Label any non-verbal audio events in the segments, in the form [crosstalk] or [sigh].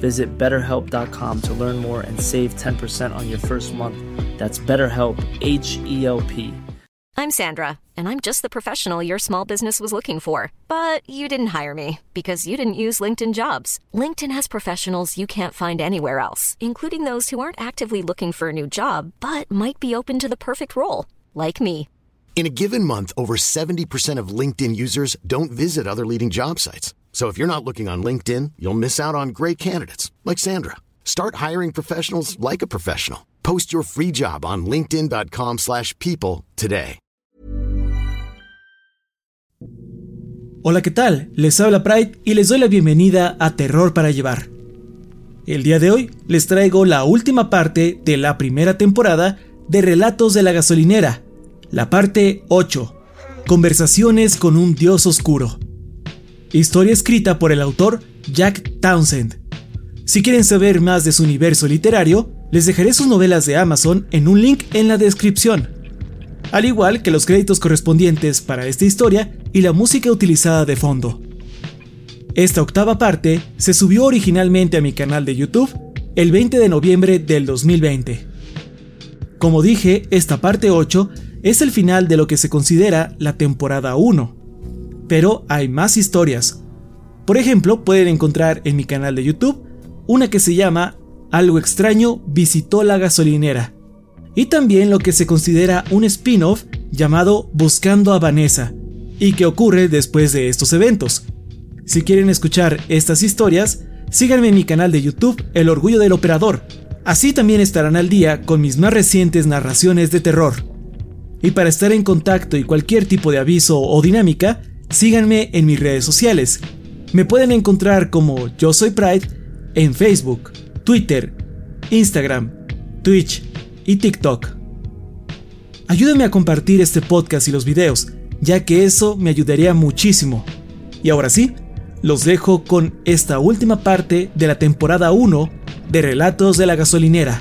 Visit betterhelp.com to learn more and save 10% on your first month. That's BetterHelp, H E L P. I'm Sandra, and I'm just the professional your small business was looking for. But you didn't hire me because you didn't use LinkedIn jobs. LinkedIn has professionals you can't find anywhere else, including those who aren't actively looking for a new job but might be open to the perfect role, like me. In a given month, over 70% of LinkedIn users don't visit other leading job sites. So if you're not looking on LinkedIn, you'll miss out on great candidates like Sandra. Start hiring professionals like a professional. Post your free job on linkedin.com/people today. Hola, ¿qué tal? Les habla Pride y les doy la bienvenida a Terror para Llevar. El día de hoy les traigo la última parte de la primera temporada de Relatos de la Gasolinera, la parte 8, Conversaciones con un Dios Oscuro. Historia escrita por el autor Jack Townsend. Si quieren saber más de su universo literario, les dejaré sus novelas de Amazon en un link en la descripción, al igual que los créditos correspondientes para esta historia y la música utilizada de fondo. Esta octava parte se subió originalmente a mi canal de YouTube el 20 de noviembre del 2020. Como dije, esta parte 8 es el final de lo que se considera la temporada 1. Pero hay más historias. Por ejemplo, pueden encontrar en mi canal de YouTube una que se llama Algo extraño visitó la gasolinera. Y también lo que se considera un spin-off llamado Buscando a Vanessa, y que ocurre después de estos eventos. Si quieren escuchar estas historias, síganme en mi canal de YouTube El Orgullo del Operador. Así también estarán al día con mis más recientes narraciones de terror. Y para estar en contacto y cualquier tipo de aviso o dinámica, síganme en mis redes sociales. Me pueden encontrar como Yo Soy Pride en Facebook, Twitter, Instagram, Twitch y TikTok. Ayúdenme a compartir este podcast y los videos, ya que eso me ayudaría muchísimo. Y ahora sí, los dejo con esta última parte de la temporada 1 de Relatos de la Gasolinera.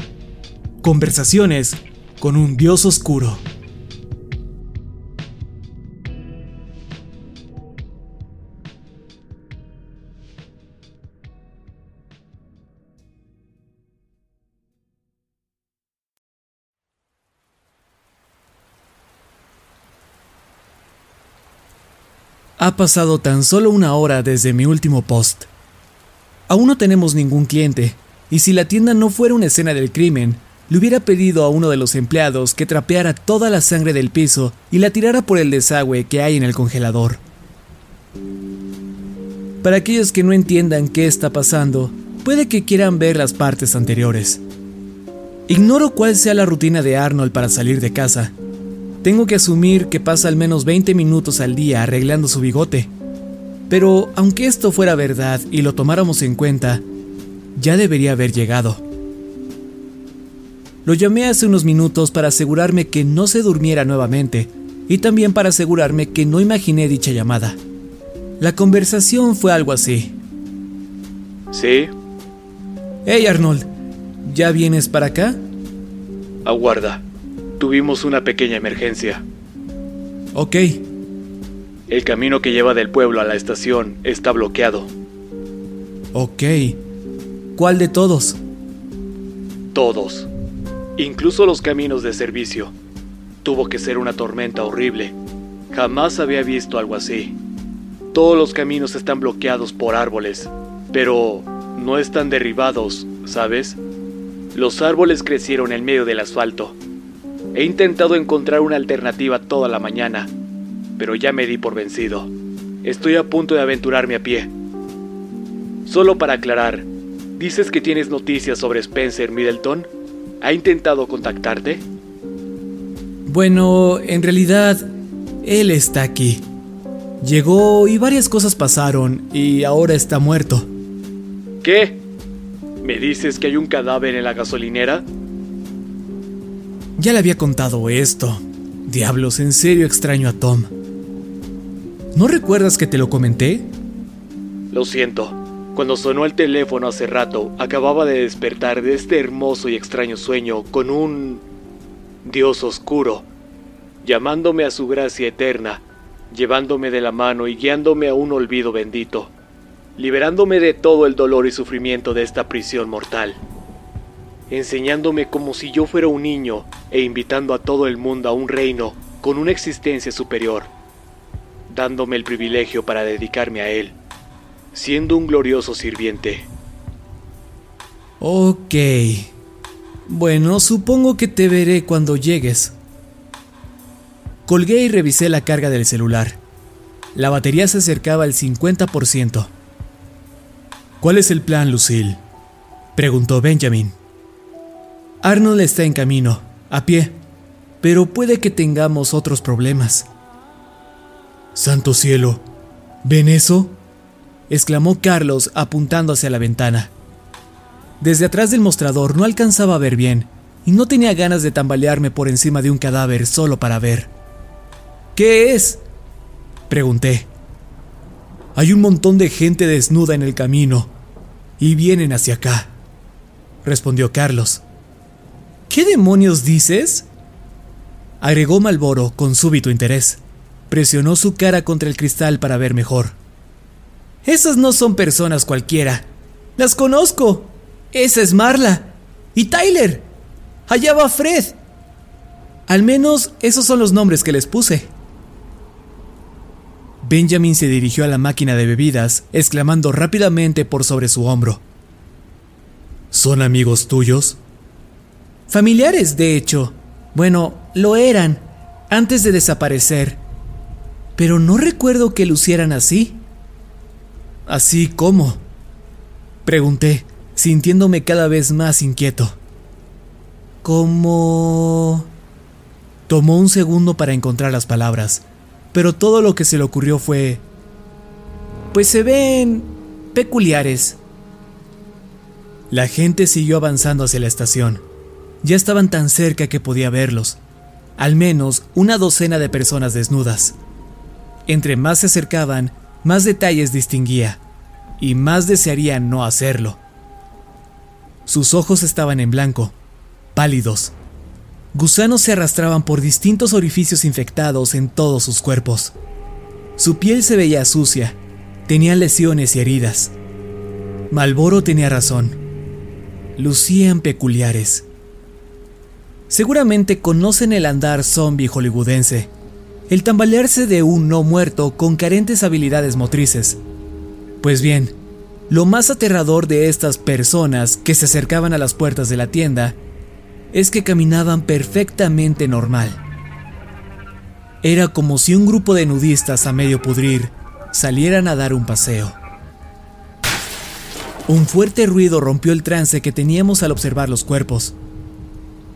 Conversaciones con un dios oscuro. Ha pasado tan solo una hora desde mi último post. Aún no tenemos ningún cliente, y si la tienda no fuera una escena del crimen, le hubiera pedido a uno de los empleados que trapeara toda la sangre del piso y la tirara por el desagüe que hay en el congelador. Para aquellos que no entiendan qué está pasando, puede que quieran ver las partes anteriores. Ignoro cuál sea la rutina de Arnold para salir de casa, tengo que asumir que pasa al menos 20 minutos al día arreglando su bigote. Pero aunque esto fuera verdad y lo tomáramos en cuenta, ya debería haber llegado. Lo llamé hace unos minutos para asegurarme que no se durmiera nuevamente y también para asegurarme que no imaginé dicha llamada. La conversación fue algo así. ¿Sí? Hey Arnold, ¿ya vienes para acá? Aguarda. Tuvimos una pequeña emergencia. Ok. El camino que lleva del pueblo a la estación está bloqueado. Ok. ¿Cuál de todos? Todos. Incluso los caminos de servicio. Tuvo que ser una tormenta horrible. Jamás había visto algo así. Todos los caminos están bloqueados por árboles, pero no están derribados, ¿sabes? Los árboles crecieron en medio del asfalto He intentado encontrar una alternativa toda la mañana, pero ya me di por vencido. Estoy a punto de aventurarme a pie. Solo para aclarar, dices que tienes noticias sobre Spencer Middleton. ¿Ha intentado contactarte? Bueno, en realidad, él está aquí. Llegó y varias cosas pasaron y ahora está muerto. ¿Qué? ¿Me dices que hay un cadáver en la gasolinera? Ya le había contado esto. Diablos, en serio extraño a Tom. ¿No recuerdas que te lo comenté? Lo siento. Cuando sonó el teléfono hace rato, acababa de despertar de este hermoso y extraño sueño con un Dios oscuro, llamándome a su gracia eterna, llevándome de la mano y guiándome a un olvido bendito, liberándome de todo el dolor y sufrimiento de esta prisión mortal enseñándome como si yo fuera un niño e invitando a todo el mundo a un reino con una existencia superior, dándome el privilegio para dedicarme a él, siendo un glorioso sirviente. Ok. Bueno, supongo que te veré cuando llegues. Colgué y revisé la carga del celular. La batería se acercaba al 50%. ¿Cuál es el plan, Lucille? preguntó Benjamin. Arnold está en camino, a pie, pero puede que tengamos otros problemas. Santo cielo, ¿ven eso? exclamó Carlos apuntando hacia la ventana. Desde atrás del mostrador no alcanzaba a ver bien y no tenía ganas de tambalearme por encima de un cadáver solo para ver. ¿Qué es? Pregunté. Hay un montón de gente desnuda en el camino y vienen hacia acá, respondió Carlos. ¿Qué demonios dices? agregó Malboro con súbito interés. Presionó su cara contra el cristal para ver mejor. Esas no son personas cualquiera. Las conozco. Esa es Marla. Y Tyler. Allá va Fred. Al menos esos son los nombres que les puse. Benjamin se dirigió a la máquina de bebidas, exclamando rápidamente por sobre su hombro. ¿Son amigos tuyos? Familiares, de hecho. Bueno, lo eran, antes de desaparecer. Pero no recuerdo que lucieran así. ¿Así cómo? Pregunté, sintiéndome cada vez más inquieto. ¿Cómo...? Tomó un segundo para encontrar las palabras, pero todo lo que se le ocurrió fue... Pues se ven... peculiares. La gente siguió avanzando hacia la estación. Ya estaban tan cerca que podía verlos, al menos una docena de personas desnudas. Entre más se acercaban, más detalles distinguía, y más desearía no hacerlo. Sus ojos estaban en blanco, pálidos. Gusanos se arrastraban por distintos orificios infectados en todos sus cuerpos. Su piel se veía sucia, tenía lesiones y heridas. Malboro tenía razón. Lucían peculiares. Seguramente conocen el andar zombie hollywoodense, el tambalearse de un no muerto con carentes habilidades motrices. Pues bien, lo más aterrador de estas personas que se acercaban a las puertas de la tienda es que caminaban perfectamente normal. Era como si un grupo de nudistas a medio pudrir salieran a dar un paseo. Un fuerte ruido rompió el trance que teníamos al observar los cuerpos.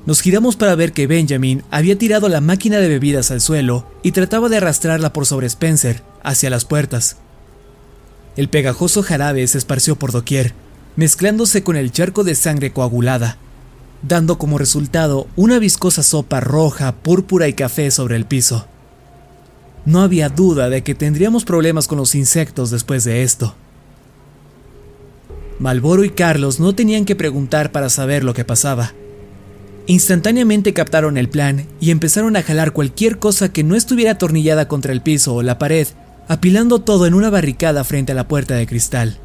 Nos giramos para ver que Benjamin había tirado la máquina de bebidas al suelo y trataba de arrastrarla por sobre Spencer, hacia las puertas. El pegajoso jarabe se esparció por doquier, mezclándose con el charco de sangre coagulada, dando como resultado una viscosa sopa roja, púrpura y café sobre el piso. No había duda de que tendríamos problemas con los insectos después de esto. Malboro y Carlos no tenían que preguntar para saber lo que pasaba. Instantáneamente captaron el plan y empezaron a jalar cualquier cosa que no estuviera atornillada contra el piso o la pared, apilando todo en una barricada frente a la puerta de cristal.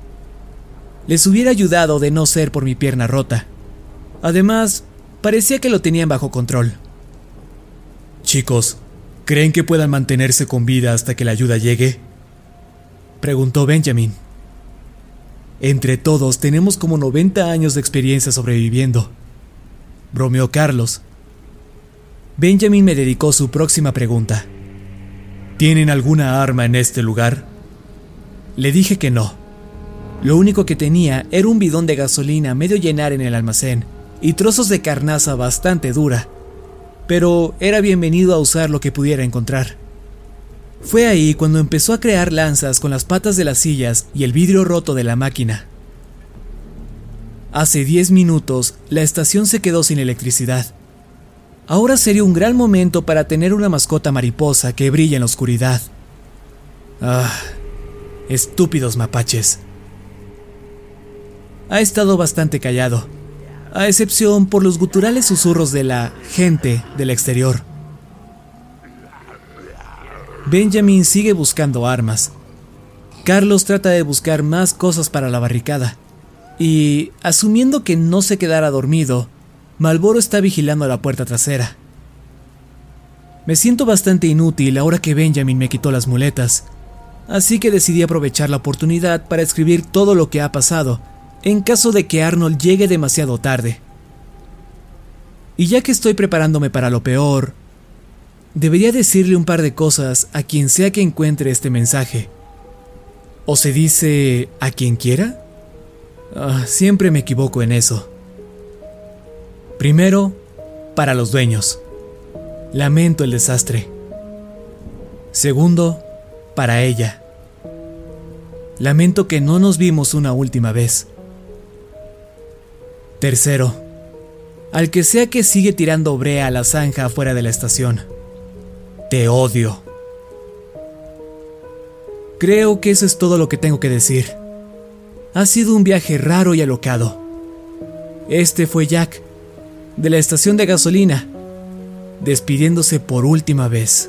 Les hubiera ayudado de no ser por mi pierna rota. Además, parecía que lo tenían bajo control. Chicos, ¿creen que puedan mantenerse con vida hasta que la ayuda llegue? Preguntó Benjamin. Entre todos tenemos como 90 años de experiencia sobreviviendo bromeó Carlos. Benjamin me dedicó su próxima pregunta. ¿Tienen alguna arma en este lugar? Le dije que no. Lo único que tenía era un bidón de gasolina medio llenar en el almacén y trozos de carnaza bastante dura, pero era bienvenido a usar lo que pudiera encontrar. Fue ahí cuando empezó a crear lanzas con las patas de las sillas y el vidrio roto de la máquina. Hace 10 minutos la estación se quedó sin electricidad Ahora sería un gran momento para tener una mascota mariposa que brilla en la oscuridad. Ah, estúpidos mapaches. Ha estado bastante callado, a excepción por los guturales susurros de la gente del exterior. Benjamin sigue buscando armas. Carlos trata de buscar más cosas para la barricada. Y, asumiendo que no se quedara dormido, Malboro está vigilando la puerta trasera. Me siento bastante inútil ahora que Benjamin me quitó las muletas, así que decidí aprovechar la oportunidad para escribir todo lo que ha pasado, en caso de que Arnold llegue demasiado tarde. Y ya que estoy preparándome para lo peor, debería decirle un par de cosas a quien sea que encuentre este mensaje. ¿O se dice a quien quiera? Ah, siempre me equivoco en eso. Primero, para los dueños. Lamento el desastre. Segundo, para ella. Lamento que no nos vimos una última vez. Tercero, al que sea que sigue tirando brea a la zanja afuera de la estación. Te odio. Creo que eso es todo lo que tengo que decir. Ha sido un viaje raro y alocado. Este fue Jack, de la estación de gasolina, despidiéndose por última vez.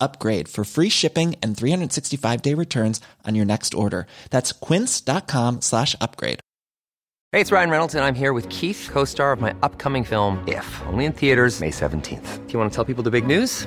upgrade for free shipping and 365 day returns on your next order. That's quince.com slash upgrade. Hey, it's Ryan Reynolds, and I'm here with Keith, co star of my upcoming film, If, only in theaters, May 17th. Do you want to tell people the big news?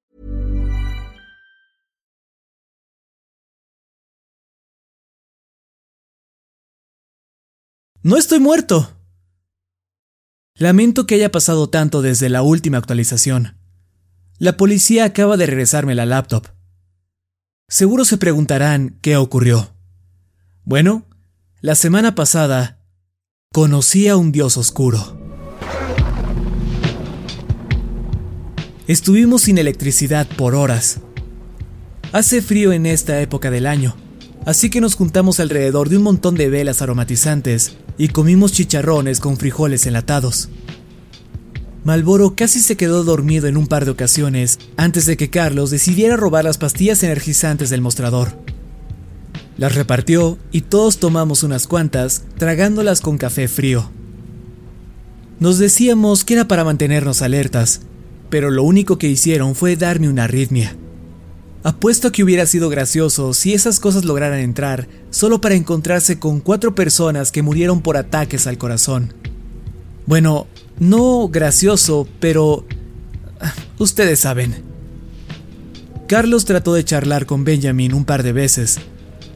No estoy muerto. Lamento que haya pasado tanto desde la última actualización. La policía acaba de regresarme la laptop. Seguro se preguntarán qué ocurrió. Bueno, la semana pasada conocí a un dios oscuro. Estuvimos sin electricidad por horas. Hace frío en esta época del año, así que nos juntamos alrededor de un montón de velas aromatizantes y comimos chicharrones con frijoles enlatados. Malboro casi se quedó dormido en un par de ocasiones antes de que Carlos decidiera robar las pastillas energizantes del mostrador. Las repartió y todos tomamos unas cuantas, tragándolas con café frío. Nos decíamos que era para mantenernos alertas, pero lo único que hicieron fue darme una arritmia. Apuesto que hubiera sido gracioso si esas cosas lograran entrar solo para encontrarse con cuatro personas que murieron por ataques al corazón. Bueno, no gracioso, pero... Ah, ustedes saben. Carlos trató de charlar con Benjamin un par de veces,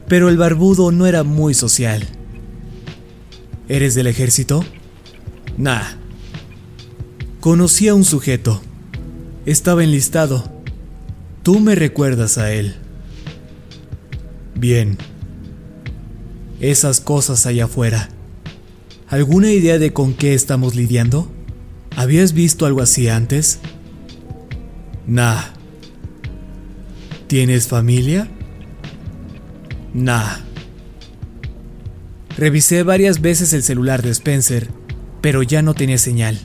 pero el barbudo no era muy social. ¿Eres del ejército? Nah. Conocí a un sujeto. Estaba enlistado Tú me recuerdas a él. Bien. Esas cosas allá afuera. ¿Alguna idea de con qué estamos lidiando? ¿Habías visto algo así antes? Nah. ¿Tienes familia? Nah. Revisé varias veces el celular de Spencer, pero ya no tenía señal.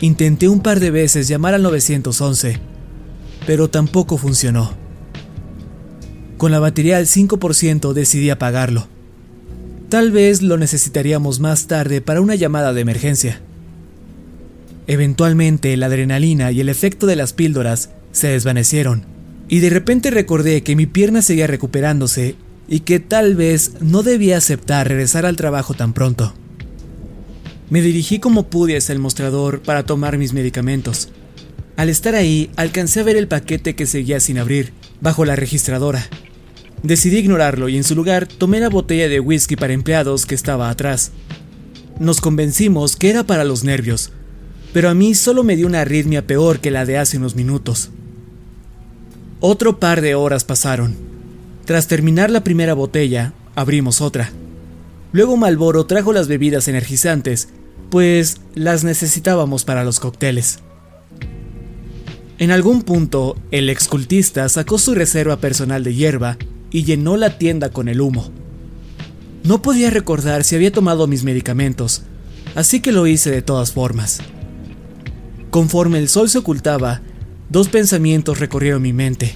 Intenté un par de veces llamar al 911, pero tampoco funcionó. Con la batería al 5% decidí apagarlo. Tal vez lo necesitaríamos más tarde para una llamada de emergencia. Eventualmente la adrenalina y el efecto de las píldoras se desvanecieron, y de repente recordé que mi pierna seguía recuperándose y que tal vez no debía aceptar regresar al trabajo tan pronto. Me dirigí como pude hacia el mostrador para tomar mis medicamentos. Al estar ahí, alcancé a ver el paquete que seguía sin abrir, bajo la registradora. Decidí ignorarlo y en su lugar tomé la botella de whisky para empleados que estaba atrás. Nos convencimos que era para los nervios, pero a mí solo me dio una arritmia peor que la de hace unos minutos. Otro par de horas pasaron. Tras terminar la primera botella, abrimos otra. Luego Malboro trajo las bebidas energizantes, pues las necesitábamos para los cócteles. En algún punto, el excultista sacó su reserva personal de hierba y llenó la tienda con el humo. No podía recordar si había tomado mis medicamentos, así que lo hice de todas formas. Conforme el sol se ocultaba, dos pensamientos recorrieron mi mente.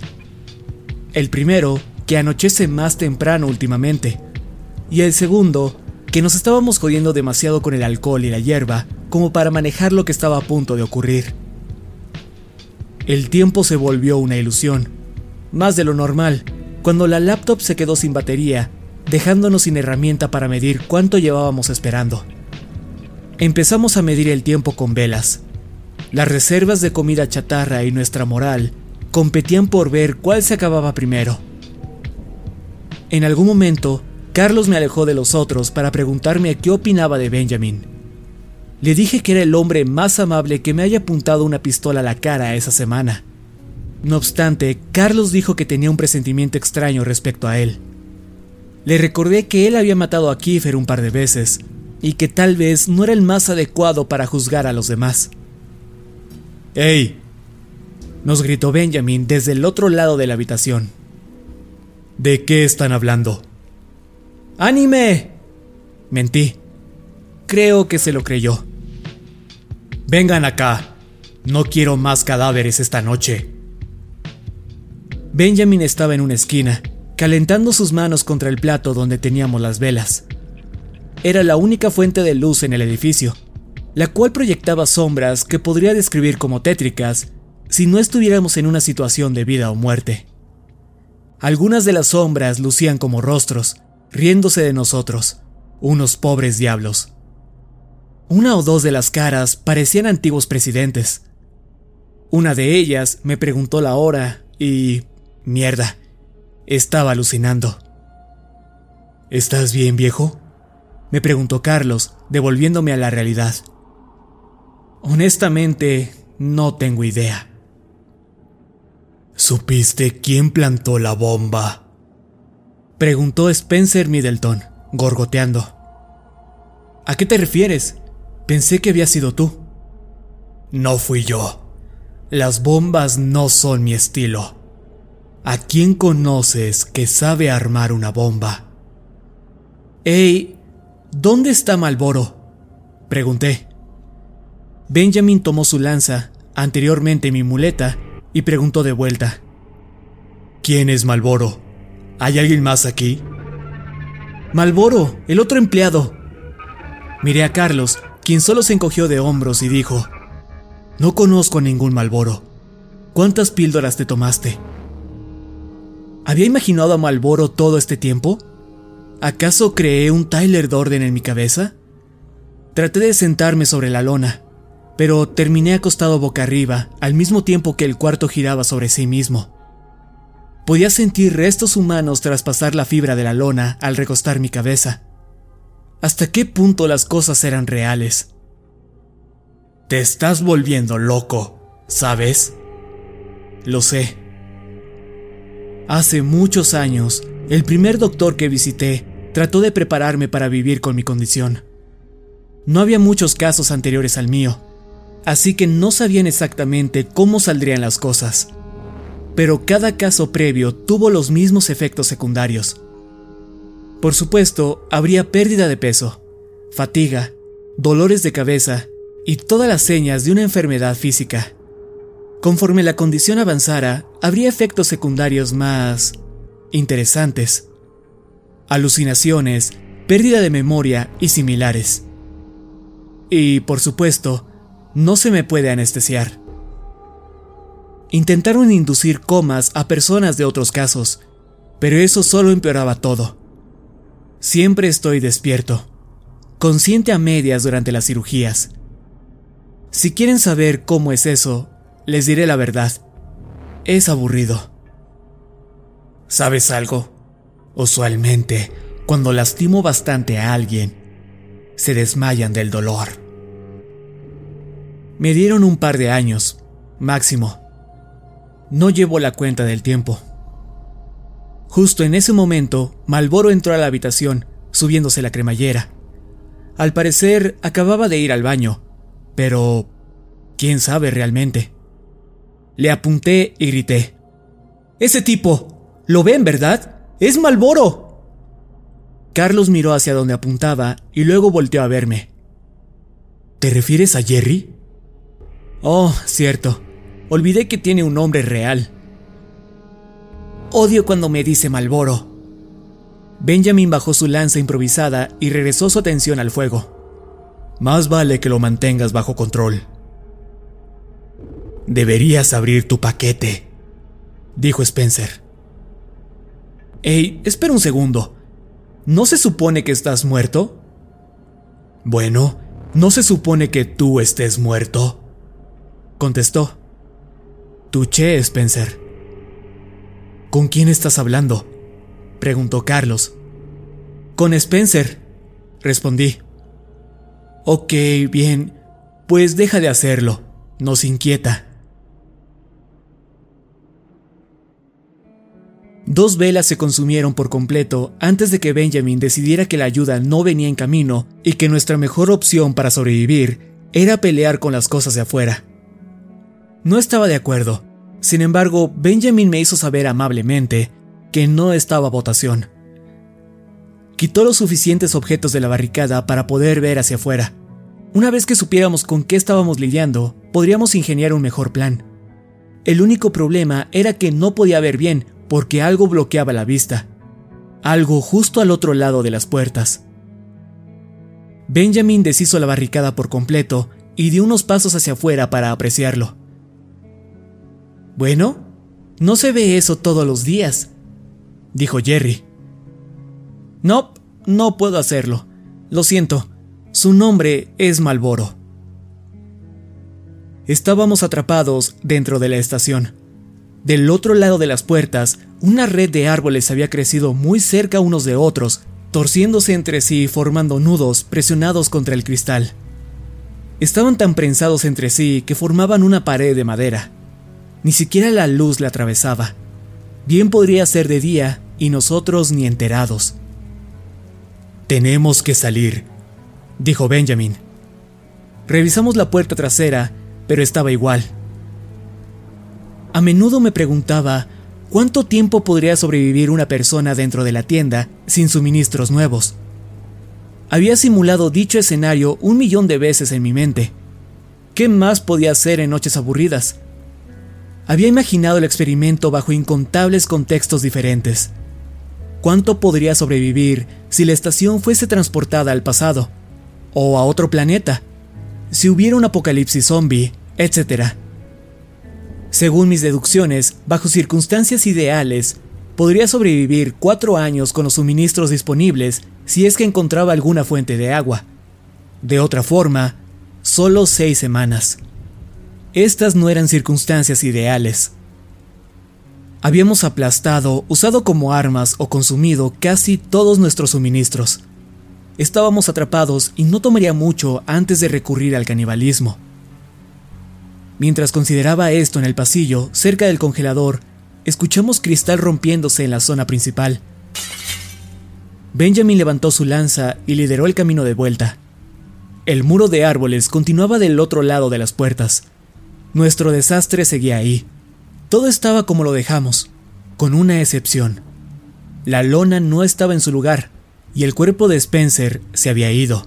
El primero, que anochece más temprano últimamente, y el segundo, que nos estábamos jodiendo demasiado con el alcohol y la hierba como para manejar lo que estaba a punto de ocurrir. El tiempo se volvió una ilusión, más de lo normal, cuando la laptop se quedó sin batería, dejándonos sin herramienta para medir cuánto llevábamos esperando. Empezamos a medir el tiempo con velas, las reservas de comida chatarra y nuestra moral competían por ver cuál se acababa primero. En algún momento, Carlos me alejó de los otros para preguntarme qué opinaba de Benjamin. Le dije que era el hombre más amable que me haya apuntado una pistola a la cara esa semana. No obstante, Carlos dijo que tenía un presentimiento extraño respecto a él. Le recordé que él había matado a Kiefer un par de veces y que tal vez no era el más adecuado para juzgar a los demás. ¡Ey! Nos gritó Benjamin desde el otro lado de la habitación. ¿De qué están hablando? ¡Anime! Mentí. Creo que se lo creyó. Vengan acá. No quiero más cadáveres esta noche. Benjamin estaba en una esquina, calentando sus manos contra el plato donde teníamos las velas. Era la única fuente de luz en el edificio, la cual proyectaba sombras que podría describir como tétricas si no estuviéramos en una situación de vida o muerte. Algunas de las sombras lucían como rostros, riéndose de nosotros, unos pobres diablos. Una o dos de las caras parecían antiguos presidentes. Una de ellas me preguntó la hora y... mierda, estaba alucinando. ¿Estás bien, viejo? Me preguntó Carlos, devolviéndome a la realidad. Honestamente, no tengo idea. ¿Supiste quién plantó la bomba? Preguntó Spencer Middleton, gorgoteando. ¿A qué te refieres? Pensé que había sido tú. No fui yo. Las bombas no son mi estilo. ¿A quién conoces que sabe armar una bomba? Hey, ¿dónde está Malboro? Pregunté. Benjamin tomó su lanza, anteriormente mi muleta, y preguntó de vuelta. ¿Quién es Malboro? ¿Hay alguien más aquí? Malboro, el otro empleado. Miré a Carlos, quien solo se encogió de hombros y dijo, No conozco a ningún Malboro. ¿Cuántas píldoras te tomaste? ¿Había imaginado a Malboro todo este tiempo? ¿Acaso creé un Tyler Dorden en mi cabeza? Traté de sentarme sobre la lona, pero terminé acostado boca arriba al mismo tiempo que el cuarto giraba sobre sí mismo. Podía sentir restos humanos traspasar la fibra de la lona al recostar mi cabeza. ¿Hasta qué punto las cosas eran reales? Te estás volviendo loco, ¿sabes? Lo sé, Hace muchos años, el primer doctor que visité trató de prepararme para vivir con mi condición. No había muchos casos anteriores al mío, así que no sabían exactamente cómo saldrían las cosas. Pero cada caso previo tuvo los mismos efectos secundarios. Por supuesto, habría pérdida de peso, fatiga, dolores de cabeza y todas las señas de una enfermedad física. Conforme la condición avanzara, habría efectos secundarios más interesantes. Alucinaciones, pérdida de memoria y similares. Y, por supuesto, no se me puede anestesiar. Intentaron inducir comas a personas de otros casos, pero eso solo empeoraba todo. Siempre estoy despierto, consciente a medias durante las cirugías. Si quieren saber cómo es eso, les diré la verdad. Es aburrido. ¿Sabes algo? Usualmente, cuando lastimo bastante a alguien, se desmayan del dolor. Me dieron un par de años, máximo. No llevo la cuenta del tiempo. Justo en ese momento, Malboro entró a la habitación, subiéndose la cremallera. Al parecer, acababa de ir al baño, pero... ¿quién sabe realmente? Le apunté y grité. Ese tipo, ¿lo ven, verdad? Es Malboro. Carlos miró hacia donde apuntaba y luego volteó a verme. ¿Te refieres a Jerry? Oh, cierto. Olvidé que tiene un nombre real. Odio cuando me dice Malboro. Benjamin bajó su lanza improvisada y regresó su atención al fuego. Más vale que lo mantengas bajo control. Deberías abrir tu paquete, dijo Spencer. Ey, espera un segundo. ¿No se supone que estás muerto? Bueno, ¿no se supone que tú estés muerto? Contestó. Tuché, Spencer. ¿Con quién estás hablando? preguntó Carlos. Con Spencer, respondí. Ok, bien, pues deja de hacerlo, nos inquieta. Dos velas se consumieron por completo antes de que Benjamin decidiera que la ayuda no venía en camino y que nuestra mejor opción para sobrevivir era pelear con las cosas de afuera. No estaba de acuerdo. Sin embargo, Benjamin me hizo saber amablemente que no estaba votación. Quitó los suficientes objetos de la barricada para poder ver hacia afuera. Una vez que supiéramos con qué estábamos lidiando, podríamos ingeniar un mejor plan. El único problema era que no podía ver bien porque algo bloqueaba la vista, algo justo al otro lado de las puertas. Benjamin deshizo la barricada por completo y dio unos pasos hacia afuera para apreciarlo. Bueno, no se ve eso todos los días, dijo Jerry. No, no puedo hacerlo. Lo siento, su nombre es Malboro. Estábamos atrapados dentro de la estación. Del otro lado de las puertas, una red de árboles había crecido muy cerca unos de otros, torciéndose entre sí y formando nudos presionados contra el cristal. Estaban tan prensados entre sí que formaban una pared de madera. Ni siquiera la luz la atravesaba. Bien podría ser de día y nosotros ni enterados. Tenemos que salir, dijo Benjamin. Revisamos la puerta trasera, pero estaba igual. A menudo me preguntaba cuánto tiempo podría sobrevivir una persona dentro de la tienda sin suministros nuevos. Había simulado dicho escenario un millón de veces en mi mente. ¿Qué más podía hacer en noches aburridas? Había imaginado el experimento bajo incontables contextos diferentes. ¿Cuánto podría sobrevivir si la estación fuese transportada al pasado? ¿O a otro planeta? Si hubiera un apocalipsis zombie, etc. Según mis deducciones, bajo circunstancias ideales, podría sobrevivir cuatro años con los suministros disponibles si es que encontraba alguna fuente de agua. De otra forma, solo seis semanas. Estas no eran circunstancias ideales. Habíamos aplastado, usado como armas o consumido casi todos nuestros suministros. Estábamos atrapados y no tomaría mucho antes de recurrir al canibalismo. Mientras consideraba esto en el pasillo, cerca del congelador, escuchamos cristal rompiéndose en la zona principal. Benjamin levantó su lanza y lideró el camino de vuelta. El muro de árboles continuaba del otro lado de las puertas. Nuestro desastre seguía ahí. Todo estaba como lo dejamos, con una excepción. La lona no estaba en su lugar y el cuerpo de Spencer se había ido.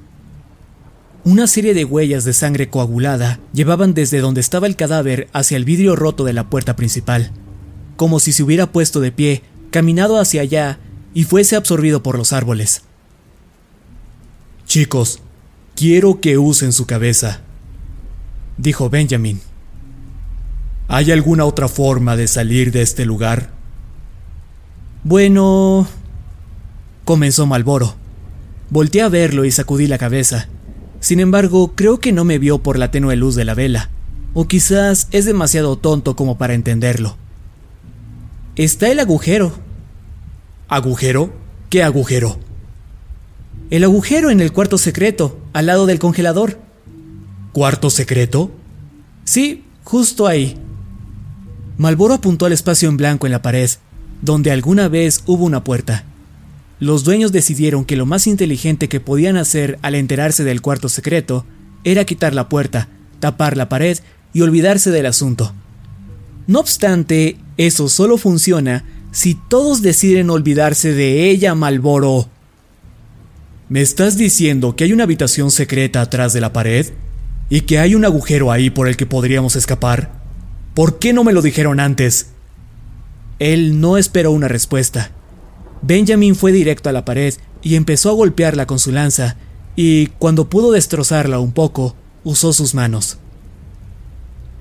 Una serie de huellas de sangre coagulada llevaban desde donde estaba el cadáver hacia el vidrio roto de la puerta principal, como si se hubiera puesto de pie, caminado hacia allá y fuese absorbido por los árboles. Chicos, quiero que usen su cabeza, dijo Benjamin. ¿Hay alguna otra forma de salir de este lugar? Bueno... comenzó Malboro. Volté a verlo y sacudí la cabeza. Sin embargo, creo que no me vio por la tenue luz de la vela, o quizás es demasiado tonto como para entenderlo. Está el agujero. ¿Agujero? ¿Qué agujero? El agujero en el cuarto secreto, al lado del congelador. ¿Cuarto secreto? Sí, justo ahí. Malboro apuntó al espacio en blanco en la pared, donde alguna vez hubo una puerta. Los dueños decidieron que lo más inteligente que podían hacer al enterarse del cuarto secreto era quitar la puerta, tapar la pared y olvidarse del asunto. No obstante, eso solo funciona si todos deciden olvidarse de ella, Malboro. ¿Me estás diciendo que hay una habitación secreta atrás de la pared? ¿Y que hay un agujero ahí por el que podríamos escapar? ¿Por qué no me lo dijeron antes? Él no esperó una respuesta. Benjamin fue directo a la pared y empezó a golpearla con su lanza, y cuando pudo destrozarla un poco, usó sus manos.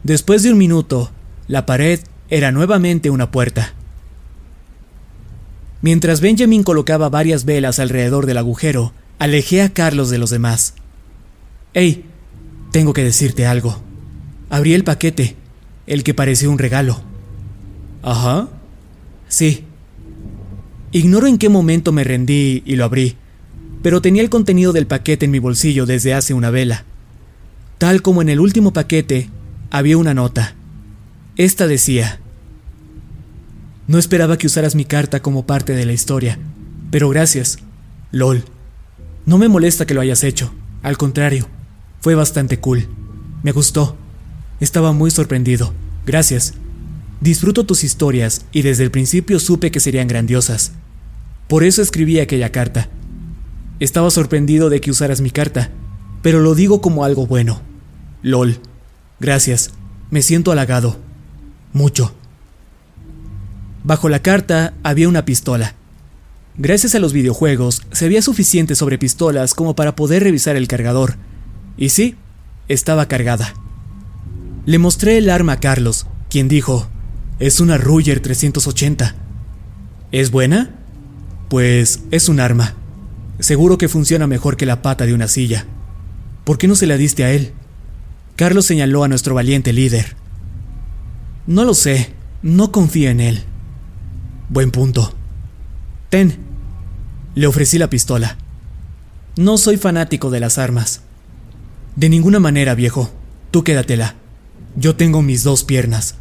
Después de un minuto, la pared era nuevamente una puerta. Mientras Benjamin colocaba varias velas alrededor del agujero, alejé a Carlos de los demás. Hey, tengo que decirte algo. Abrí el paquete el que pareció un regalo. Ajá. Sí. Ignoro en qué momento me rendí y lo abrí, pero tenía el contenido del paquete en mi bolsillo desde hace una vela. Tal como en el último paquete, había una nota. Esta decía, No esperaba que usaras mi carta como parte de la historia, pero gracias. LOL. No me molesta que lo hayas hecho, al contrario, fue bastante cool. Me gustó. Estaba muy sorprendido. Gracias. Disfruto tus historias y desde el principio supe que serían grandiosas. Por eso escribí aquella carta. Estaba sorprendido de que usaras mi carta, pero lo digo como algo bueno. LOL. Gracias. Me siento halagado. Mucho. Bajo la carta había una pistola. Gracias a los videojuegos, sabía suficiente sobre pistolas como para poder revisar el cargador. Y sí, estaba cargada. Le mostré el arma a Carlos, quien dijo, es una Ruger 380. ¿Es buena? Pues es un arma. Seguro que funciona mejor que la pata de una silla. ¿Por qué no se la diste a él? Carlos señaló a nuestro valiente líder. No lo sé, no confío en él. Buen punto. Ten. Le ofrecí la pistola. No soy fanático de las armas. De ninguna manera, viejo. Tú quédatela. Yo tengo mis dos piernas.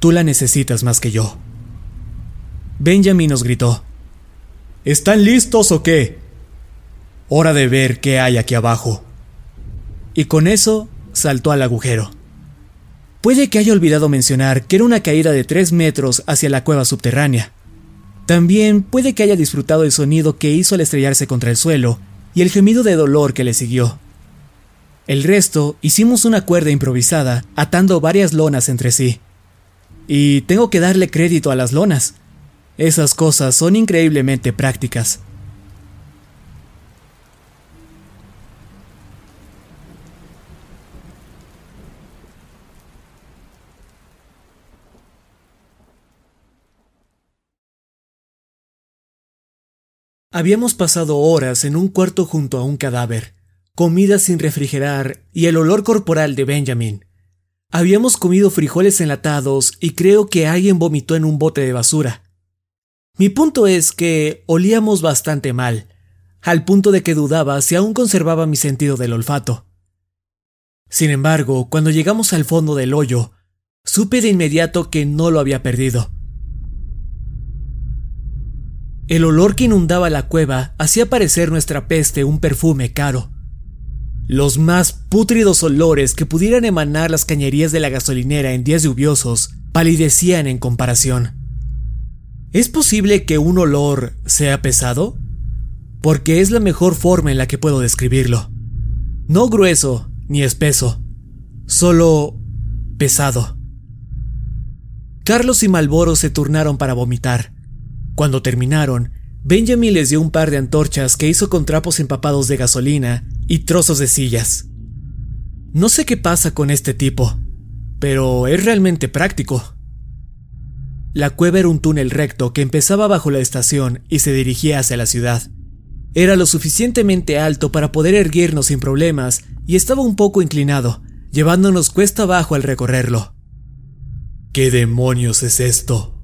Tú la necesitas más que yo. Benjamin nos gritó. ¿Están listos o qué? Hora de ver qué hay aquí abajo. Y con eso saltó al agujero. Puede que haya olvidado mencionar que era una caída de tres metros hacia la cueva subterránea. También puede que haya disfrutado el sonido que hizo al estrellarse contra el suelo y el gemido de dolor que le siguió. El resto hicimos una cuerda improvisada, atando varias lonas entre sí. Y tengo que darle crédito a las lonas. Esas cosas son increíblemente prácticas. Habíamos pasado horas en un cuarto junto a un cadáver comida sin refrigerar y el olor corporal de Benjamin. Habíamos comido frijoles enlatados y creo que alguien vomitó en un bote de basura. Mi punto es que olíamos bastante mal, al punto de que dudaba si aún conservaba mi sentido del olfato. Sin embargo, cuando llegamos al fondo del hoyo, supe de inmediato que no lo había perdido. El olor que inundaba la cueva hacía parecer nuestra peste un perfume caro. Los más pútridos olores que pudieran emanar las cañerías de la gasolinera en días lluviosos palidecían en comparación. ¿Es posible que un olor sea pesado? Porque es la mejor forma en la que puedo describirlo. No grueso ni espeso, solo pesado. Carlos y Malboro se turnaron para vomitar. Cuando terminaron, Benjamin les dio un par de antorchas que hizo con trapos empapados de gasolina y trozos de sillas. No sé qué pasa con este tipo, pero es realmente práctico. La cueva era un túnel recto que empezaba bajo la estación y se dirigía hacia la ciudad. Era lo suficientemente alto para poder erguirnos sin problemas y estaba un poco inclinado, llevándonos cuesta abajo al recorrerlo. ¿Qué demonios es esto?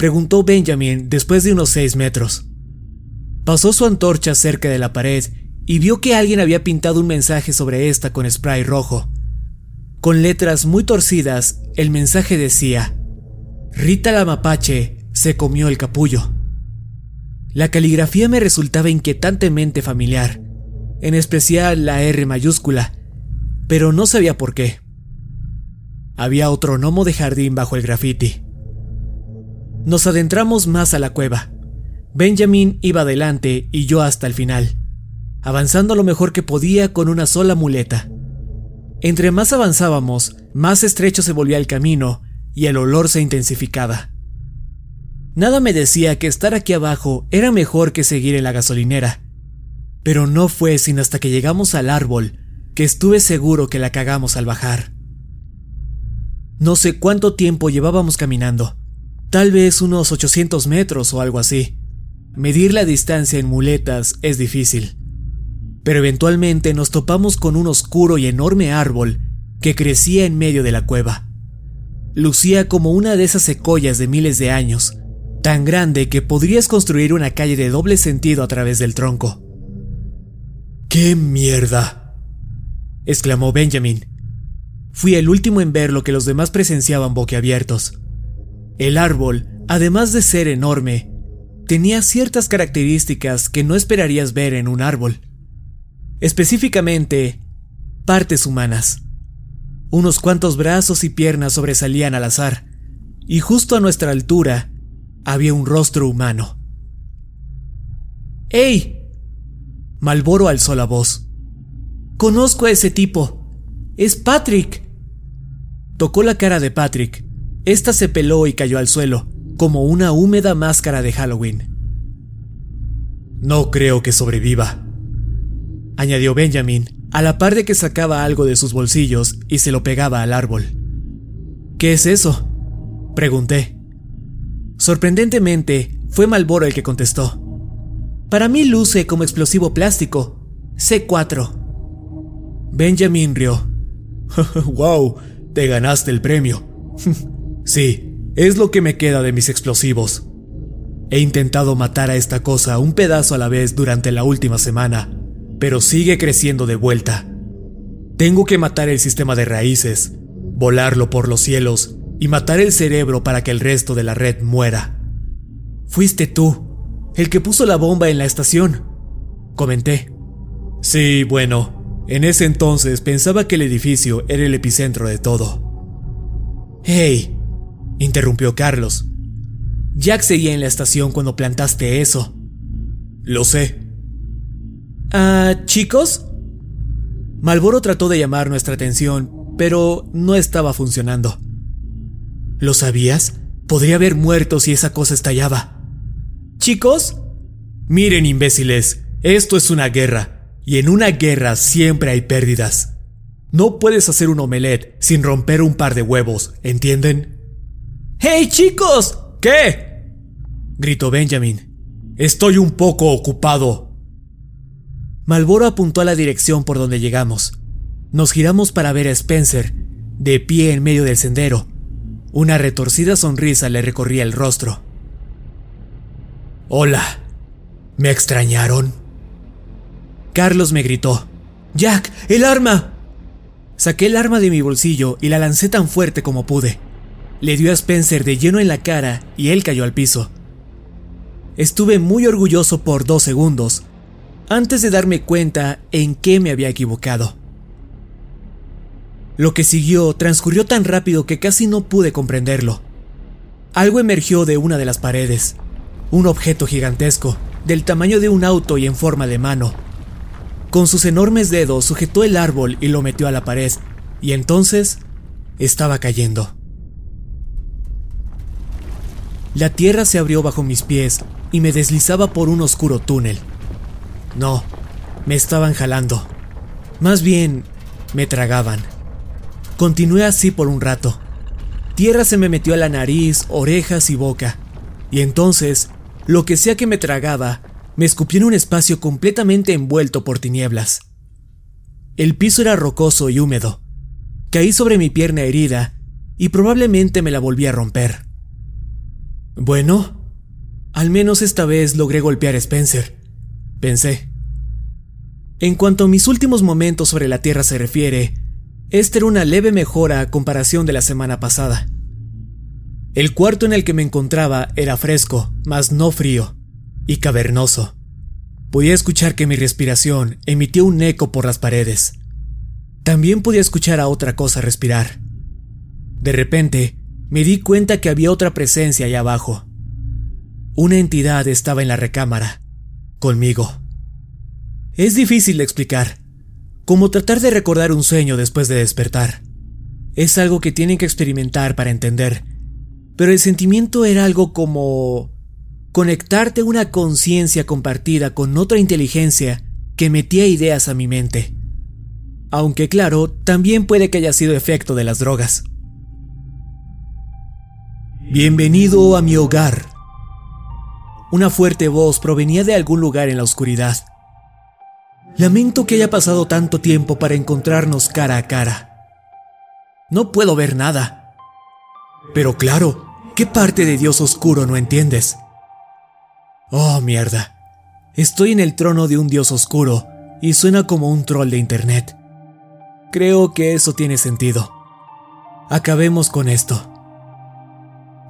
Preguntó Benjamin después de unos seis metros. Pasó su antorcha cerca de la pared y vio que alguien había pintado un mensaje sobre esta con spray rojo. Con letras muy torcidas, el mensaje decía, Rita la mapache se comió el capullo. La caligrafía me resultaba inquietantemente familiar, en especial la R mayúscula, pero no sabía por qué. Había otro gnomo de jardín bajo el grafiti. Nos adentramos más a la cueva. Benjamin iba adelante y yo hasta el final, avanzando lo mejor que podía con una sola muleta. Entre más avanzábamos, más estrecho se volvía el camino y el olor se intensificaba. Nada me decía que estar aquí abajo era mejor que seguir en la gasolinera, pero no fue sino hasta que llegamos al árbol que estuve seguro que la cagamos al bajar. No sé cuánto tiempo llevábamos caminando, Tal vez unos 800 metros o algo así. Medir la distancia en muletas es difícil. Pero eventualmente nos topamos con un oscuro y enorme árbol que crecía en medio de la cueva. Lucía como una de esas secoyas de miles de años, tan grande que podrías construir una calle de doble sentido a través del tronco. ¡Qué mierda! exclamó Benjamin. Fui el último en ver lo que los demás presenciaban boquiabiertos. El árbol, además de ser enorme, tenía ciertas características que no esperarías ver en un árbol. Específicamente, partes humanas. Unos cuantos brazos y piernas sobresalían al azar, y justo a nuestra altura había un rostro humano. ¡Ey! Malboro alzó la voz. Conozco a ese tipo. Es Patrick. Tocó la cara de Patrick esta se peló y cayó al suelo, como una húmeda máscara de Halloween. No creo que sobreviva, añadió Benjamin, a la par de que sacaba algo de sus bolsillos y se lo pegaba al árbol. ¿Qué es eso? pregunté. Sorprendentemente, fue Malboro el que contestó. Para mí luce como explosivo plástico. C4. Benjamin rió. [laughs] ¡Wow! Te ganaste el premio. [laughs] Sí, es lo que me queda de mis explosivos. He intentado matar a esta cosa un pedazo a la vez durante la última semana, pero sigue creciendo de vuelta. Tengo que matar el sistema de raíces, volarlo por los cielos y matar el cerebro para que el resto de la red muera. Fuiste tú, el que puso la bomba en la estación, comenté. Sí, bueno, en ese entonces pensaba que el edificio era el epicentro de todo. ¡Hey! Interrumpió Carlos. Jack seguía en la estación cuando plantaste eso. Lo sé. Ah, chicos. Malboro trató de llamar nuestra atención, pero no estaba funcionando. ¿Lo sabías? Podría haber muerto si esa cosa estallaba. Chicos, miren imbéciles, esto es una guerra, y en una guerra siempre hay pérdidas. No puedes hacer un omelette sin romper un par de huevos, ¿entienden? ¡Hey chicos! ¿Qué? gritó Benjamin. Estoy un poco ocupado. Malboro apuntó a la dirección por donde llegamos. Nos giramos para ver a Spencer, de pie en medio del sendero. Una retorcida sonrisa le recorría el rostro. Hola, ¿me extrañaron? Carlos me gritó. Jack, el arma. Saqué el arma de mi bolsillo y la lancé tan fuerte como pude. Le dio a Spencer de lleno en la cara y él cayó al piso. Estuve muy orgulloso por dos segundos, antes de darme cuenta en qué me había equivocado. Lo que siguió transcurrió tan rápido que casi no pude comprenderlo. Algo emergió de una de las paredes, un objeto gigantesco, del tamaño de un auto y en forma de mano. Con sus enormes dedos sujetó el árbol y lo metió a la pared, y entonces estaba cayendo. La tierra se abrió bajo mis pies y me deslizaba por un oscuro túnel. No, me estaban jalando. Más bien, me tragaban. Continué así por un rato. Tierra se me metió a la nariz, orejas y boca. Y entonces, lo que sea que me tragaba, me escupió en un espacio completamente envuelto por tinieblas. El piso era rocoso y húmedo. Caí sobre mi pierna herida y probablemente me la volví a romper. Bueno, al menos esta vez logré golpear a Spencer, pensé. En cuanto a mis últimos momentos sobre la Tierra se refiere, esta era una leve mejora a comparación de la semana pasada. El cuarto en el que me encontraba era fresco, mas no frío, y cavernoso. Podía escuchar que mi respiración emitía un eco por las paredes. También podía escuchar a otra cosa respirar. De repente, me di cuenta que había otra presencia allá abajo. Una entidad estaba en la recámara, conmigo. Es difícil de explicar, como tratar de recordar un sueño después de despertar. Es algo que tienen que experimentar para entender, pero el sentimiento era algo como conectarte una conciencia compartida con otra inteligencia que metía ideas a mi mente. Aunque claro, también puede que haya sido efecto de las drogas. Bienvenido a mi hogar. Una fuerte voz provenía de algún lugar en la oscuridad. Lamento que haya pasado tanto tiempo para encontrarnos cara a cara. No puedo ver nada. Pero claro, ¿qué parte de Dios oscuro no entiendes? Oh, mierda. Estoy en el trono de un Dios oscuro y suena como un troll de Internet. Creo que eso tiene sentido. Acabemos con esto.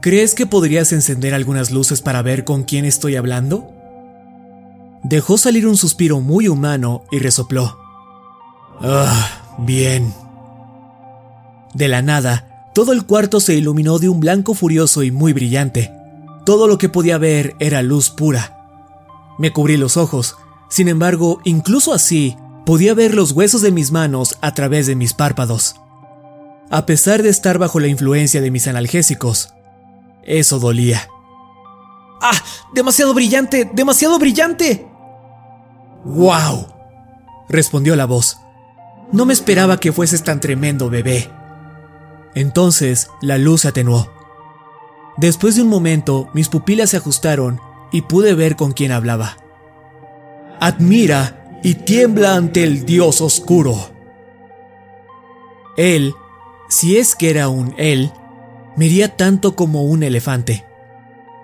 ¿Crees que podrías encender algunas luces para ver con quién estoy hablando? Dejó salir un suspiro muy humano y resopló. Ah, bien. De la nada, todo el cuarto se iluminó de un blanco furioso y muy brillante. Todo lo que podía ver era luz pura. Me cubrí los ojos, sin embargo, incluso así, podía ver los huesos de mis manos a través de mis párpados. A pesar de estar bajo la influencia de mis analgésicos, eso dolía. ¡Ah! ¡Demasiado brillante! ¡Demasiado brillante! ¡Wow! respondió la voz. No me esperaba que fueses tan tremendo, bebé. Entonces la luz se atenuó. Después de un momento, mis pupilas se ajustaron y pude ver con quién hablaba. Admira y tiembla ante el dios oscuro. Él, si es que era un él, medía tanto como un elefante,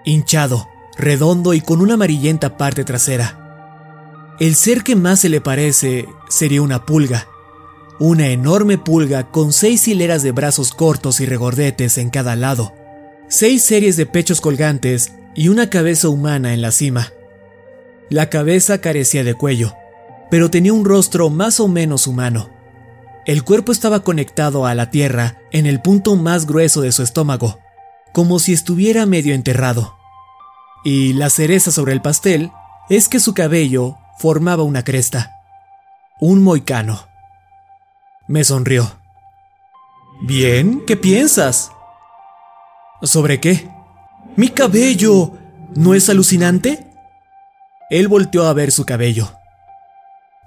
hinchado, redondo y con una amarillenta parte trasera. El ser que más se le parece sería una pulga, una enorme pulga con seis hileras de brazos cortos y regordetes en cada lado, seis series de pechos colgantes y una cabeza humana en la cima. La cabeza carecía de cuello, pero tenía un rostro más o menos humano. El cuerpo estaba conectado a la tierra en el punto más grueso de su estómago, como si estuviera medio enterrado. Y la cereza sobre el pastel es que su cabello formaba una cresta. Un moicano. Me sonrió. Bien, ¿qué piensas? ¿Sobre qué? Mi cabello. ¿No es alucinante? Él volteó a ver su cabello.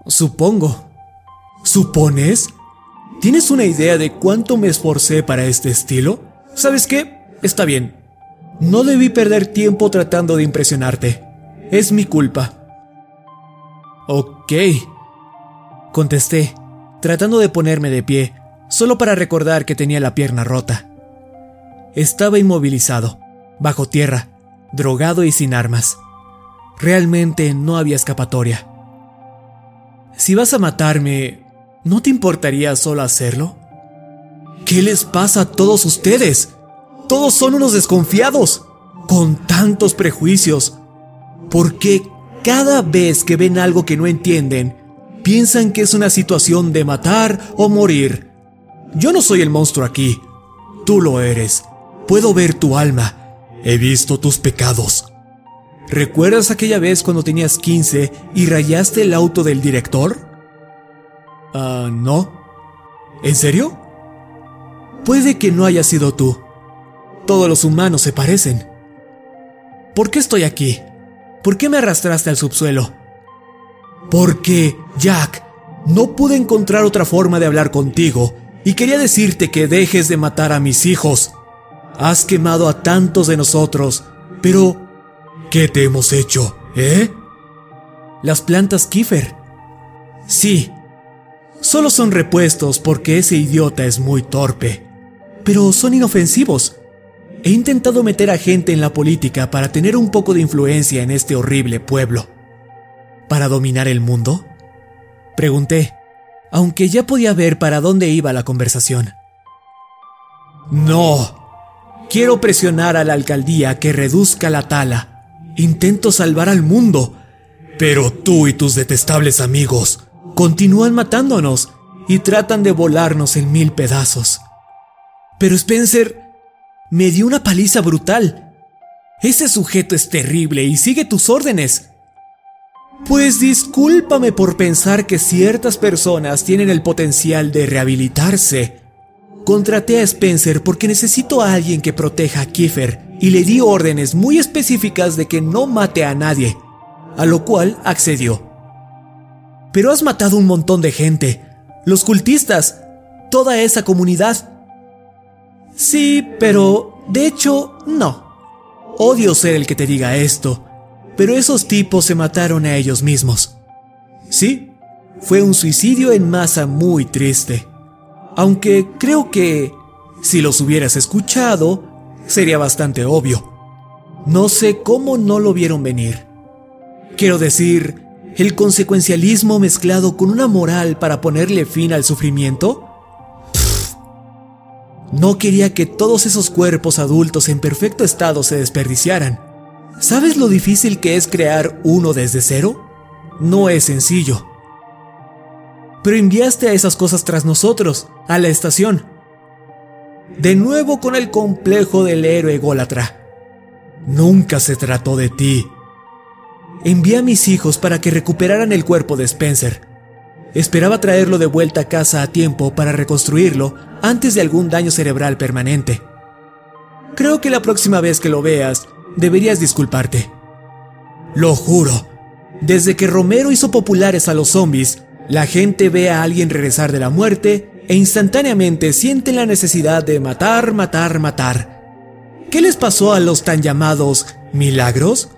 Supongo. ¿Supones? ¿Tienes una idea de cuánto me esforcé para este estilo? ¿Sabes qué? Está bien. No debí perder tiempo tratando de impresionarte. Es mi culpa. Ok. Contesté, tratando de ponerme de pie, solo para recordar que tenía la pierna rota. Estaba inmovilizado, bajo tierra, drogado y sin armas. Realmente no había escapatoria. Si vas a matarme, ¿No te importaría solo hacerlo? ¿Qué les pasa a todos ustedes? Todos son unos desconfiados, con tantos prejuicios. Porque cada vez que ven algo que no entienden, piensan que es una situación de matar o morir. Yo no soy el monstruo aquí. Tú lo eres. Puedo ver tu alma. He visto tus pecados. ¿Recuerdas aquella vez cuando tenías 15 y rayaste el auto del director? Ah, no. ¿En serio? Puede que no haya sido tú. Todos los humanos se parecen. ¿Por qué estoy aquí? ¿Por qué me arrastraste al subsuelo? Porque, Jack, no pude encontrar otra forma de hablar contigo y quería decirte que dejes de matar a mis hijos. Has quemado a tantos de nosotros, pero ¿qué te hemos hecho, eh? Las plantas Kiefer. Sí, solo son repuestos porque ese idiota es muy torpe, pero son inofensivos. He intentado meter a gente en la política para tener un poco de influencia en este horrible pueblo. ¿Para dominar el mundo? Pregunté, aunque ya podía ver para dónde iba la conversación. No. Quiero presionar a la alcaldía que reduzca la tala. Intento salvar al mundo. Pero tú y tus detestables amigos continúan matándonos y tratan de volarnos en mil pedazos. Pero Spencer me dio una paliza brutal. Ese sujeto es terrible y sigue tus órdenes. Pues discúlpame por pensar que ciertas personas tienen el potencial de rehabilitarse. Contraté a Spencer porque necesito a alguien que proteja a Kiefer y le di órdenes muy específicas de que no mate a nadie, a lo cual accedió. Pero has matado un montón de gente, los cultistas, toda esa comunidad. Sí, pero de hecho no. Odio ser el que te diga esto, pero esos tipos se mataron a ellos mismos. Sí, fue un suicidio en masa muy triste. Aunque creo que, si los hubieras escuchado, sería bastante obvio. No sé cómo no lo vieron venir. Quiero decir, el consecuencialismo mezclado con una moral para ponerle fin al sufrimiento. no quería que todos esos cuerpos adultos en perfecto estado se desperdiciaran. ¿Sabes lo difícil que es crear uno desde cero? No es sencillo. Pero enviaste a esas cosas tras nosotros, a la estación. De nuevo con el complejo del héroe ególatra. Nunca se trató de ti. Envié a mis hijos para que recuperaran el cuerpo de Spencer. Esperaba traerlo de vuelta a casa a tiempo para reconstruirlo antes de algún daño cerebral permanente. Creo que la próxima vez que lo veas, deberías disculparte. Lo juro, desde que Romero hizo populares a los zombies, la gente ve a alguien regresar de la muerte e instantáneamente sienten la necesidad de matar, matar, matar. ¿Qué les pasó a los tan llamados milagros?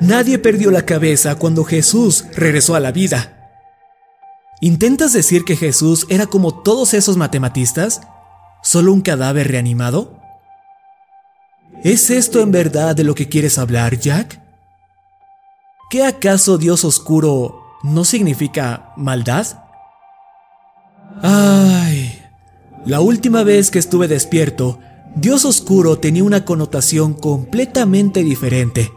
Nadie perdió la cabeza cuando Jesús regresó a la vida. ¿Intentas decir que Jesús era como todos esos matematistas? ¿Solo un cadáver reanimado? ¿Es esto en verdad de lo que quieres hablar, Jack? ¿Qué acaso Dios oscuro no significa maldad? Ay, la última vez que estuve despierto, Dios oscuro tenía una connotación completamente diferente.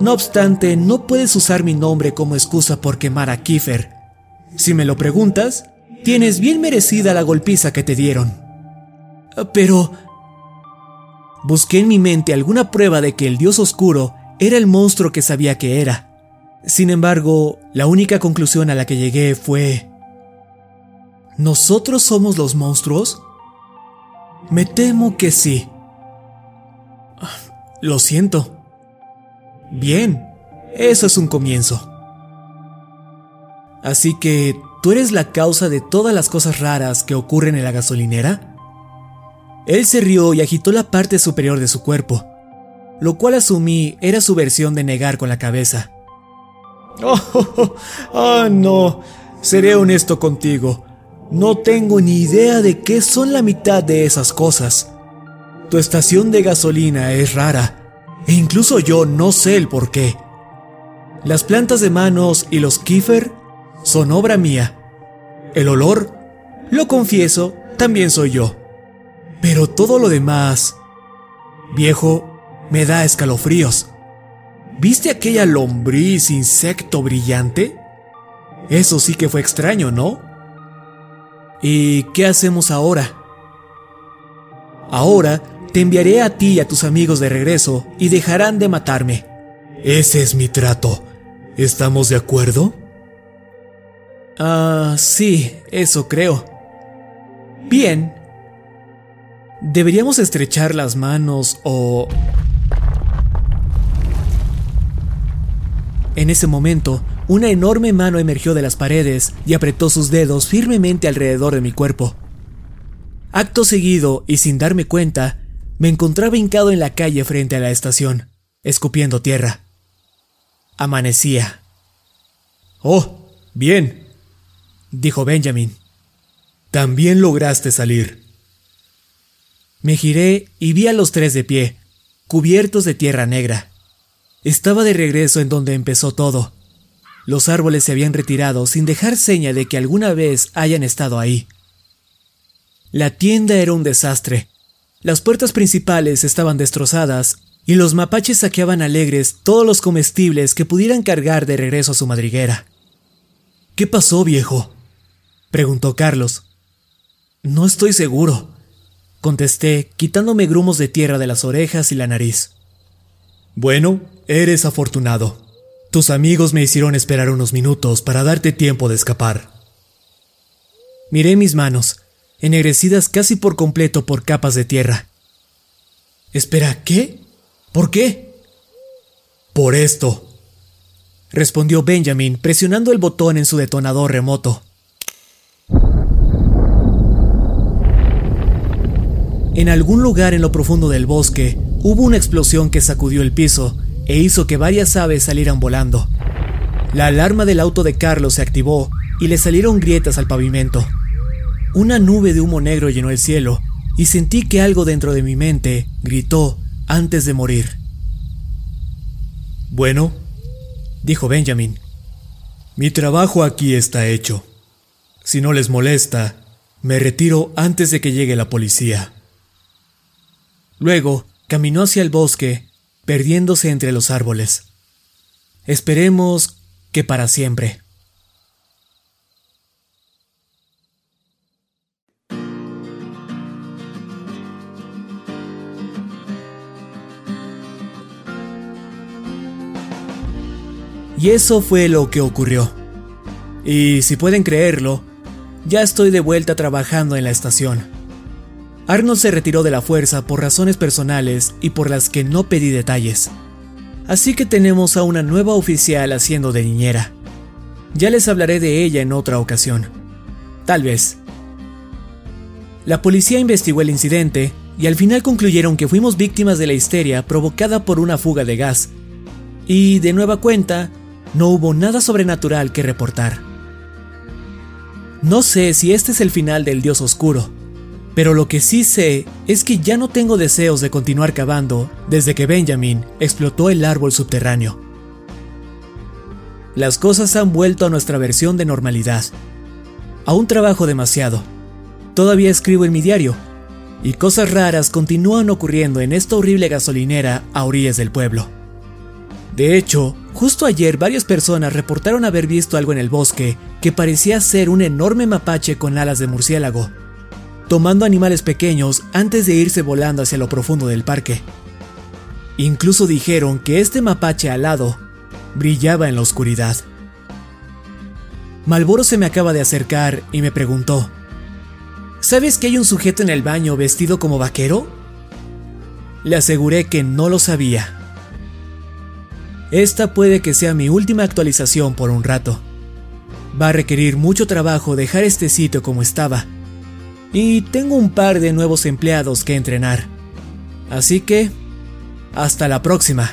No obstante, no puedes usar mi nombre como excusa por quemar a Kiefer. Si me lo preguntas, tienes bien merecida la golpiza que te dieron. Pero Busqué en mi mente alguna prueba de que el dios oscuro era el monstruo que sabía que era. Sin embargo, la única conclusión a la que llegué fue... ¿Nosotros somos los monstruos? Me temo que sí. Lo siento. Bien, eso es un comienzo. Así que, ¿tú eres la causa de todas las cosas raras que ocurren en la gasolinera? Él se rió y agitó la parte superior de su cuerpo, lo cual asumí era su versión de negar con la cabeza. [laughs] Oh, oh, no, seré honesto contigo. No tengo ni idea de qué son la mitad de esas cosas. Tu estación de gasolina es rara, e incluso yo no sé el por qué. Las plantas de manos y los kiefer son obra mía. El olor, lo confieso, también soy yo. Pero todo lo demás, viejo, me da escalofríos. ¿Viste aquella lombriz insecto brillante? Eso sí que fue extraño, ¿no? ¿Y qué hacemos ahora? Ahora te enviaré a ti y a tus amigos de regreso y dejarán de matarme. Ese es mi trato. ¿Estamos de acuerdo? Ah, sí, eso creo. Bien. ¿Deberíamos estrechar las manos o... En ese momento, una enorme mano emergió de las paredes y apretó sus dedos firmemente alrededor de mi cuerpo. Acto seguido, y sin darme cuenta, me encontraba hincado en la calle frente a la estación, escupiendo tierra. Amanecía. Oh, bien, dijo Benjamin. También lograste salir. Me giré y vi a los tres de pie, cubiertos de tierra negra. Estaba de regreso en donde empezó todo. Los árboles se habían retirado sin dejar seña de que alguna vez hayan estado ahí. La tienda era un desastre. Las puertas principales estaban destrozadas y los mapaches saqueaban alegres todos los comestibles que pudieran cargar de regreso a su madriguera. ¿Qué pasó, viejo? preguntó Carlos. No estoy seguro, contesté, quitándome grumos de tierra de las orejas y la nariz. Bueno, eres afortunado. Tus amigos me hicieron esperar unos minutos para darte tiempo de escapar. Miré mis manos, ennegrecidas casi por completo por capas de tierra. Espera, ¿qué? ¿Por qué? Por esto, respondió Benjamin presionando el botón en su detonador remoto. En algún lugar en lo profundo del bosque hubo una explosión que sacudió el piso e hizo que varias aves salieran volando. La alarma del auto de Carlos se activó y le salieron grietas al pavimento. Una nube de humo negro llenó el cielo y sentí que algo dentro de mi mente gritó antes de morir. Bueno, dijo Benjamin, mi trabajo aquí está hecho. Si no les molesta, me retiro antes de que llegue la policía. Luego caminó hacia el bosque, perdiéndose entre los árboles. Esperemos que para siempre. Y eso fue lo que ocurrió. Y si pueden creerlo, ya estoy de vuelta trabajando en la estación. Arnold se retiró de la fuerza por razones personales y por las que no pedí detalles. Así que tenemos a una nueva oficial haciendo de niñera. Ya les hablaré de ella en otra ocasión. Tal vez. La policía investigó el incidente y al final concluyeron que fuimos víctimas de la histeria provocada por una fuga de gas. Y de nueva cuenta, no hubo nada sobrenatural que reportar. No sé si este es el final del Dios Oscuro, pero lo que sí sé es que ya no tengo deseos de continuar cavando desde que Benjamin explotó el árbol subterráneo. Las cosas han vuelto a nuestra versión de normalidad. Aún trabajo demasiado. Todavía escribo en mi diario. Y cosas raras continúan ocurriendo en esta horrible gasolinera a orillas del pueblo. De hecho, justo ayer varias personas reportaron haber visto algo en el bosque que parecía ser un enorme mapache con alas de murciélago tomando animales pequeños antes de irse volando hacia lo profundo del parque. Incluso dijeron que este mapache alado brillaba en la oscuridad. Malboro se me acaba de acercar y me preguntó, ¿Sabes que hay un sujeto en el baño vestido como vaquero? Le aseguré que no lo sabía. Esta puede que sea mi última actualización por un rato. Va a requerir mucho trabajo dejar este sitio como estaba y tengo un par de nuevos empleados que entrenar. Así que, hasta la próxima.